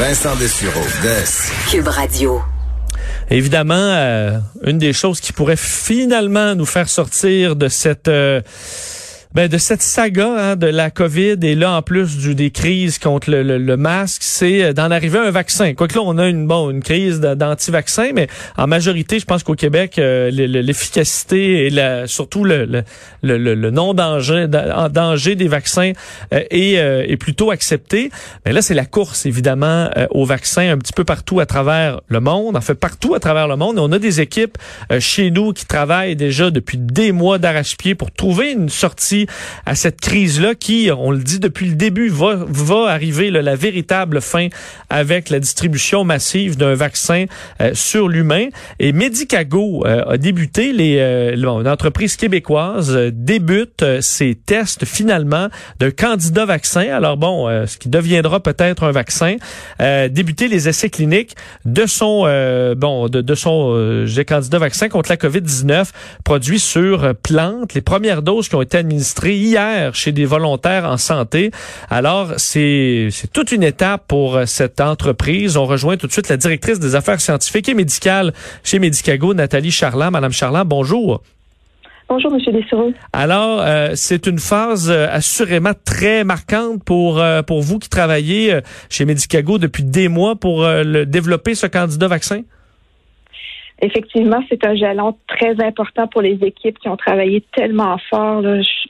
Vincent Dessureau, Des. Cube Radio. Évidemment, euh, une des choses qui pourrait finalement nous faire sortir de cette euh, ben, de cette saga hein, de la COVID et là en plus du, des crises contre le, le, masque, c'est euh, d'en arriver à un vaccin. Quoique là on a une bon une crise d'anti-vaccin, mais en majorité, je pense qu'au Québec, euh, l'efficacité et la, surtout le, le, le, non danger des vaccins euh, est, est, plutôt accepté. Mais là c'est la course évidemment aux vaccins un petit peu partout à travers le monde, en fait partout à travers le monde. on a des équipes chez nous qui travaillent déjà depuis des mois d'arrache-pied pour trouver une sortie à cette crise-là qui, on le dit depuis le début, va, va arriver la véritable fin avec la distribution massive d'un vaccin euh, sur l'humain. Et Medicago euh, a débuté, les, euh, une entreprise québécoise débute ses tests finalement d'un candidat vaccin. Alors bon, ce qui deviendra peut-être un vaccin, débuter les essais cliniques de son bon de, de son candidat vaccin contre la COVID-19 produit sur plantes. Les premières doses qui ont été administrées hier chez des volontaires en santé. Alors, c'est toute une étape pour euh, cette entreprise. On rejoint tout de suite la directrice des affaires scientifiques et médicales chez Medicago, Nathalie Charland. Madame Charland, bonjour. Bonjour, M. Dessureau. Alors, euh, c'est une phase euh, assurément très marquante pour pour vous qui travaillez chez Medicago depuis des mois pour le, développer ce candidat vaccin? Effectivement, c'est un jalon très important pour les équipes qui ont travaillé tellement fort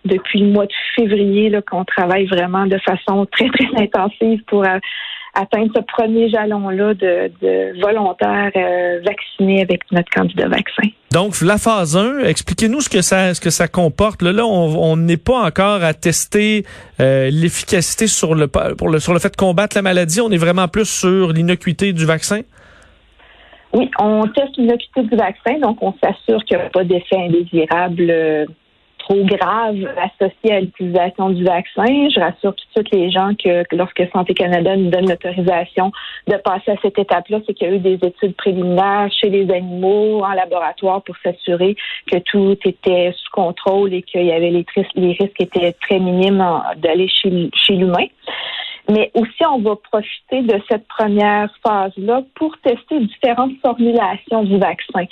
depuis le mois de février, qu'on travaille vraiment de façon très, très intensive pour euh, atteindre ce premier jalon-là de, volontaires euh, vaccinés avec notre candidat vaccin. Donc, la phase 1, expliquez-nous ce que ça ce que ça comporte. Là, là on n'est pas encore à tester euh, l'efficacité sur le, pour le, sur le fait de combattre la maladie. On est vraiment plus sur l'innocuité du vaccin? Oui, on teste l'inocuité du vaccin, donc on s'assure qu'il n'y a pas d'effet indésirable euh, trop grave associé à l'utilisation du vaccin. Je rassure tout de suite les gens que, lorsque Santé Canada nous donne l'autorisation de passer à cette étape-là, c'est qu'il y a eu des études préliminaires chez les animaux, en laboratoire, pour s'assurer que tout était sous contrôle et qu'il y avait les, les risques étaient très minimes d'aller chez, chez l'humain. Mais aussi, on va profiter de cette première phase-là pour tester différentes formulations du vaccin.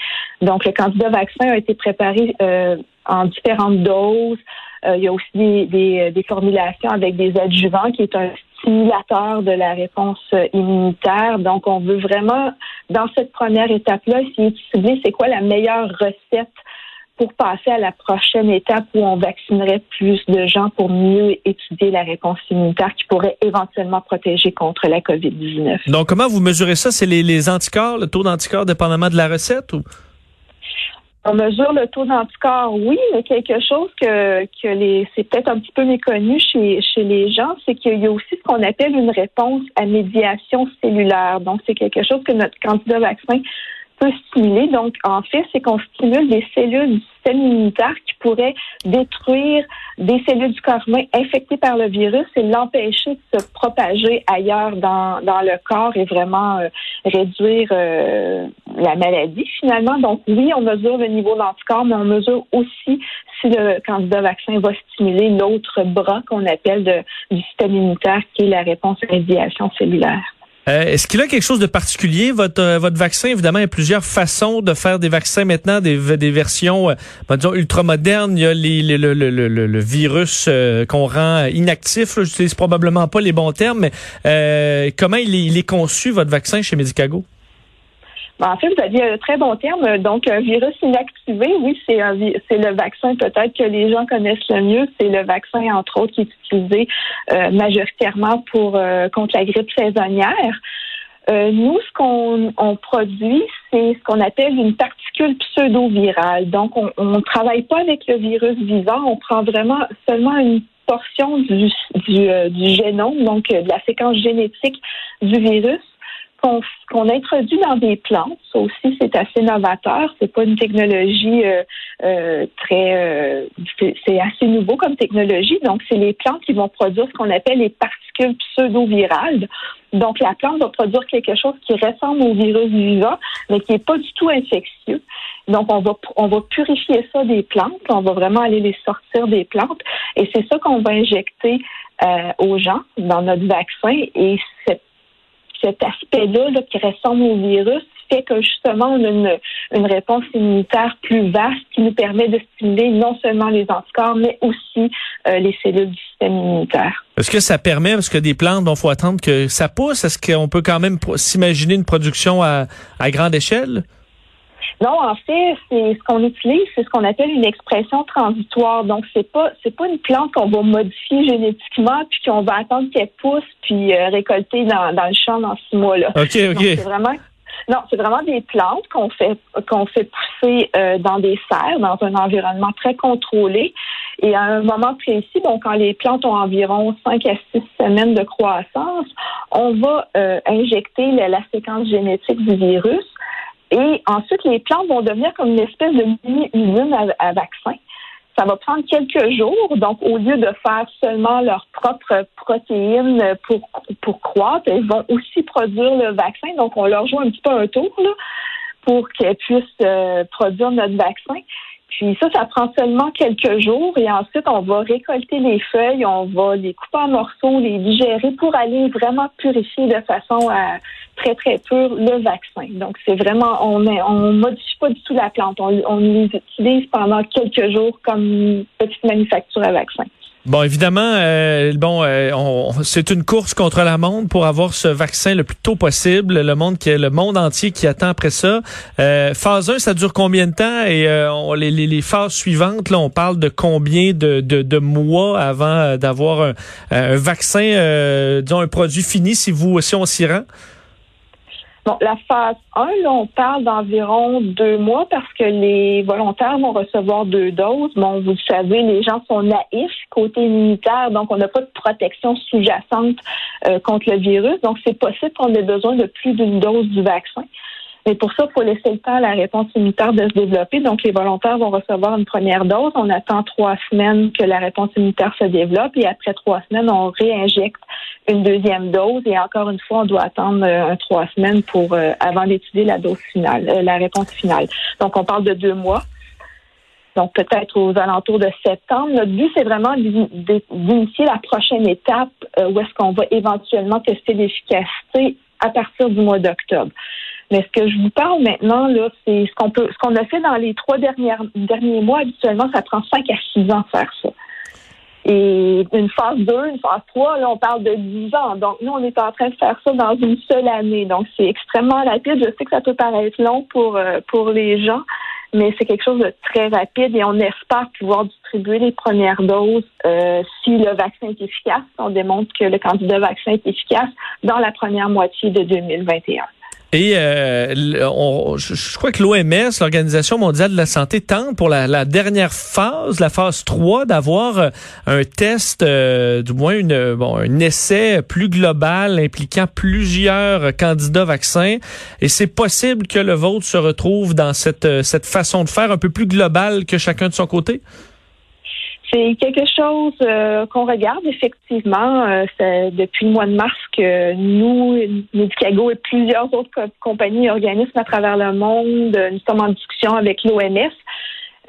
Donc, le candidat vaccin a été préparé euh, en différentes doses. Euh, il y a aussi des, des, formulations avec des adjuvants qui est un stimulateur de la réponse immunitaire. Donc, on veut vraiment, dans cette première étape-là, essayer de cibler c'est quoi la meilleure recette pour passer à la prochaine étape où on vaccinerait plus de gens pour mieux étudier la réponse immunitaire qui pourrait éventuellement protéger contre la COVID-19. Donc, comment vous mesurez ça? C'est les, anticorps, le taux d'anticorps dépendamment de la recette ou? On mesure le taux d'anticorps, oui, mais quelque chose que, que les, c'est peut-être un petit peu méconnu chez, chez les gens, c'est qu'il y a aussi ce qu'on appelle une réponse à médiation cellulaire. Donc, c'est quelque chose que notre candidat vaccin peut stimuler. Donc, en fait, c'est qu'on stimule des cellules du système immunitaire qui pourraient détruire des cellules du corps humain infectées par le virus et l'empêcher de se propager ailleurs dans, dans le corps et vraiment euh, réduire euh, la maladie finalement. Donc, oui, on mesure le niveau d'anticorps, mais on mesure aussi si le candidat vaccin va stimuler l'autre bras qu'on appelle de, du système immunitaire qui est la réponse à médiation cellulaire. Euh, est-ce qu'il a quelque chose de particulier, votre, euh, votre vaccin? Évidemment, il y a plusieurs façons de faire des vaccins maintenant, des, des versions, euh, disons, ultramodernes. Il y a les, le, le, le, le, virus qu'on rend inactif. Je n'utilise probablement pas les bons termes, mais comment il est, il est conçu, votre vaccin, chez Medicago? En fait, vous aviez un très bon terme. Donc, un virus inactivé, oui, c'est c'est le vaccin peut-être que les gens connaissent le mieux. C'est le vaccin, entre autres, qui est utilisé euh, majoritairement pour euh, contre la grippe saisonnière. Euh, nous, ce qu'on on produit, c'est ce qu'on appelle une particule pseudo-virale. Donc, on ne travaille pas avec le virus vivant, on prend vraiment seulement une portion du, du, du génome, donc de la séquence génétique du virus qu'on introduit dans des plantes. Ça aussi, c'est assez novateur. C'est pas une technologie euh, euh, très, euh, c'est assez nouveau comme technologie. Donc, c'est les plantes qui vont produire ce qu'on appelle les particules pseudo-virales. Donc, la plante va produire quelque chose qui ressemble au virus vivant, mais qui est pas du tout infectieux. Donc, on va, on va purifier ça des plantes. On va vraiment aller les sortir des plantes. Et c'est ça qu'on va injecter aux gens dans notre vaccin. Et cette cet aspect-là là, qui ressemble au virus fait que justement, on a une, réponse immunitaire plus vaste qui nous permet de stimuler non seulement les anticorps, mais aussi euh, les cellules du système immunitaire. Est-ce que ça permet, parce que des plantes, il faut attendre que ça pousse, est-ce qu'on peut quand même s'imaginer une production à grande échelle? Non, en fait, c'est ce qu'on utilise, c'est ce qu'on appelle une expression transitoire. Donc, c'est pas c'est pas une plante qu'on va modifier génétiquement puis qu'on va attendre qu'elle pousse puis euh, récolter dans, dans le champ dans six mois là. Ok, ok. C'est vraiment non, c'est vraiment des plantes qu'on fait qu'on fait pousser euh, dans des serres, dans un environnement très contrôlé. Et à un moment précis, donc quand les plantes ont environ 5 à 6 semaines de croissance, on va euh, injecter la, séquence génétique du virus et ensuite, les plantes vont devenir comme une espèce de mini-usine à, vaccin. Ça va prendre quelques jours. Donc, au lieu de faire seulement leurs propres protéines pour, pour croître, elles vont aussi produire le vaccin. Donc, on leur joue un petit peu un tour là, pour qu'elles puissent euh, produire notre vaccin. Puis ça, ça prend seulement quelques jours et ensuite on va récolter les feuilles, on va les couper en morceaux, les digérer pour aller vraiment purifier de façon à très très pure le vaccin. Donc c'est vraiment on on modifie pas du tout la plante, on, les utilise pendant quelques jours comme petite manufacture à vaccin. Bon, évidemment, euh, bon, euh, c'est une course contre la montre pour avoir ce vaccin le plus tôt possible. Le monde qui le monde entier qui attend après ça. Euh, phase 1, ça dure combien de temps? Et les, phases suivantes, là, on parle de combien de, mois avant d'avoir un, un, vaccin, disons un produit fini si vous si on s'y rend? Bon, la phase 1, là, on parle d'environ deux mois parce que les volontaires vont recevoir deux doses. Bon, vous le savez, les gens sont naïfs côté immunitaire, donc on n'a pas de protection sous-jacente euh, contre le virus. Donc, c'est possible qu'on ait besoin de plus d'une dose du vaccin. Mais pour ça, il faut laisser le temps à la réponse immunitaire de se développer. Donc, les volontaires vont recevoir une première dose. On attend trois semaines que la réponse immunitaire se développe et après trois semaines, on réinjecte une deuxième dose. Et encore une fois, on doit attendre euh, trois semaines pour euh, avant d'étudier la dose finale, euh, la réponse finale. Donc, on parle de deux mois. Donc, peut-être aux alentours de septembre. Notre but, c'est vraiment d'initier la prochaine étape où est-ce qu'on va éventuellement tester l'efficacité à partir du mois d'octobre. Mais ce que je vous parle maintenant, là, c'est ce qu'on peut, ce qu'on a fait dans les trois dernières, derniers mois. Habituellement, ça prend cinq à six ans de faire ça. Et une phase 2, une phase 3, là, on parle de 10 ans. Donc, nous, on est en train de faire ça dans une seule année. Donc, c'est extrêmement rapide. Je sais que ça peut paraître long pour, euh, pour les gens, mais c'est quelque chose de très rapide et on espère pouvoir distribuer les premières doses euh, si le vaccin est efficace. On démontre que le candidat vaccin est efficace dans la première moitié de 2021. Et euh, je, crois que l'OMS, l'Organisation mondiale de la santé, tente pour la, dernière phase, la phase 3, d'avoir euh, un test, euh, du moins une, bon, un essai plus global impliquant plusieurs candidats vaccins. Et c'est possible que le vôtre se retrouve dans cette, cette façon de faire un peu plus globale que chacun de son côté? C'est quelque chose euh, qu'on regarde effectivement. Euh, depuis le mois de mars que nous, Medicago et plusieurs autres compagnies et organismes à travers le monde, euh, nous sommes en discussion avec l'OMS.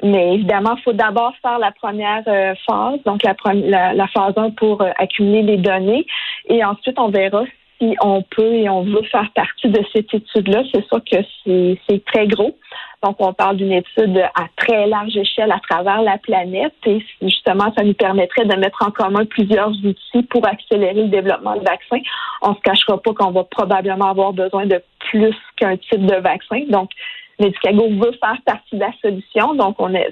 Mais évidemment, il faut d'abord faire la première phase, donc la, la, la, phase 1 pour accumuler les données. Et ensuite, on verra si on peut et on veut faire partie de cette étude-là. C'est sûr que c'est très gros. Donc, on parle d'une étude à très large échelle à travers la planète et justement, ça nous permettrait de mettre en commun plusieurs outils pour accélérer le développement de vaccins. On se cachera pas qu'on va probablement avoir besoin de plus qu'un type de vaccin. Donc, Medicago veut faire partie de la solution. Donc, on est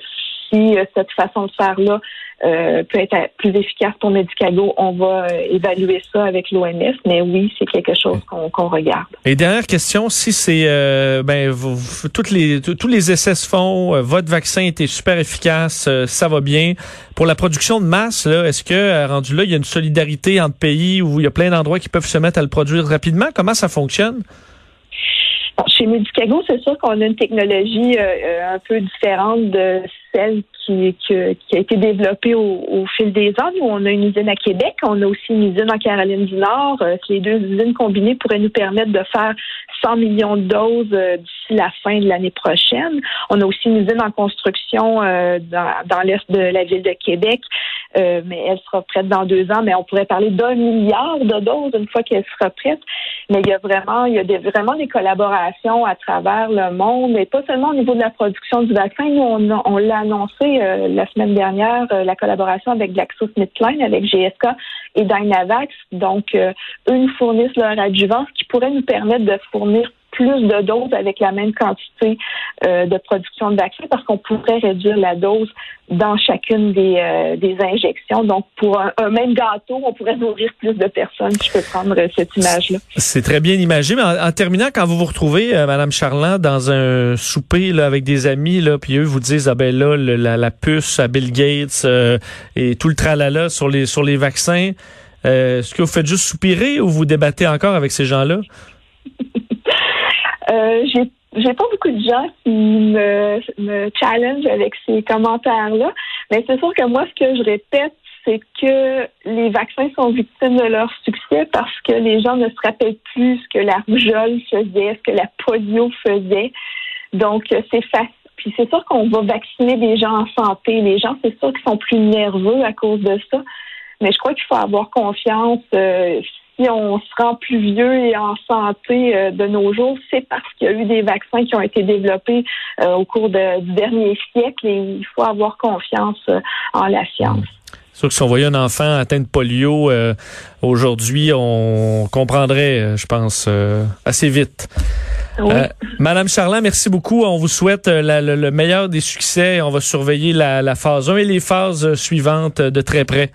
si euh, cette façon de faire-là euh, peut être plus efficace pour Medicago, on va euh, évaluer ça avec l'OMS. Mais oui, c'est quelque chose qu'on regarde. Et dernière question, si c'est ben toutes les tous les essais se font, votre vaccin était super efficace, ça va bien. Pour la production de masse, est-ce que rendu là, il y a une solidarité entre pays où il y a plein d'endroits qui peuvent se mettre à le produire rapidement? Comment ça fonctionne? Chez Medicago, c'est sûr qu'on a une technologie euh, euh, un peu différente de celle qui, qui, a été développée au, fil des ans. Nous, on a une usine à Québec, on a aussi une usine en Caroline du Nord. Euh, les deux usines combinées pourraient nous permettre de faire 100 millions de doses d'ici la fin de l'année prochaine. On a aussi une usine en construction euh, dans, dans l'est de la ville de Québec, euh, mais elle sera prête dans deux ans. Mais on pourrait parler d'un milliard de doses une fois qu'elle sera prête. Mais il y a vraiment, il y a des, vraiment des collaborations à travers le monde, et pas seulement au niveau de la production du vaccin. Nous, on, on l'a annoncé euh, la semaine dernière, la collaboration avec GlaxoSmithKline, avec GSK et Dynavax. Donc, eux nous fournissent leur adjuvant, ce qui pourrait nous permettre de fournir plus de doses avec la même quantité euh, de production de vaccins parce qu'on pourrait réduire la dose dans chacune des, euh, des injections. Donc, pour un, même gâteau, on pourrait nourrir plus de personnes. Je peux prendre cette image-là. C'est très bien imagé. Mais en, terminant, quand vous vous retrouvez, euh, Madame Charland, dans un souper là, avec des amis, là, puis eux vous disent, ah ben là, la, la, puce à Bill Gates et tout le tralala sur les, sur les vaccins, est-ce que vous faites juste soupirer ou vous débattez encore avec ces gens-là? Euh, j'ai j'ai pas beaucoup de gens qui me, me challenge avec ces commentaires-là, mais c'est sûr que moi, ce que je répète, c'est que les vaccins sont victimes de leur succès parce que les gens ne se rappellent plus ce que la rougeole faisait, ce que la polio faisait. Donc, c'est facile. Puis c'est sûr qu'on va vacciner des gens en santé. Les gens, c'est sûr qu'ils sont plus nerveux à cause de ça. Mais je crois qu'il faut avoir confiance. Euh, si on se rend plus vieux et en santé euh, de nos jours, c'est parce qu'il y a eu des vaccins qui ont été développés euh, au cours de, du dernier siècle et il faut avoir confiance euh, en la science. Sûr que si on voyait un enfant atteint de polio aujourd'hui, on comprendrait, je pense, assez vite. Oui. Madame Charland, merci beaucoup. On vous souhaite le, meilleur des succès. On va surveiller la, la phase 1 et les phases suivantes de très près.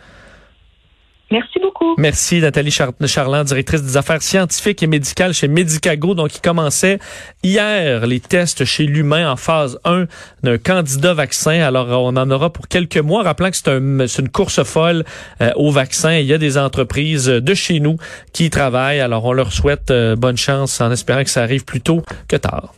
Merci beaucoup. Merci Nathalie Charland, directrice des affaires scientifiques et médicales chez Medicago, donc qui commençait hier les tests chez l'humain en phase 1 d'un candidat vaccin. Alors on en aura pour quelques mois, rappelant que c'est un, une course folle euh, au vaccin. Il y a des entreprises de chez nous qui y travaillent. Alors on leur souhaite euh, bonne chance en espérant que ça arrive plus tôt que tard.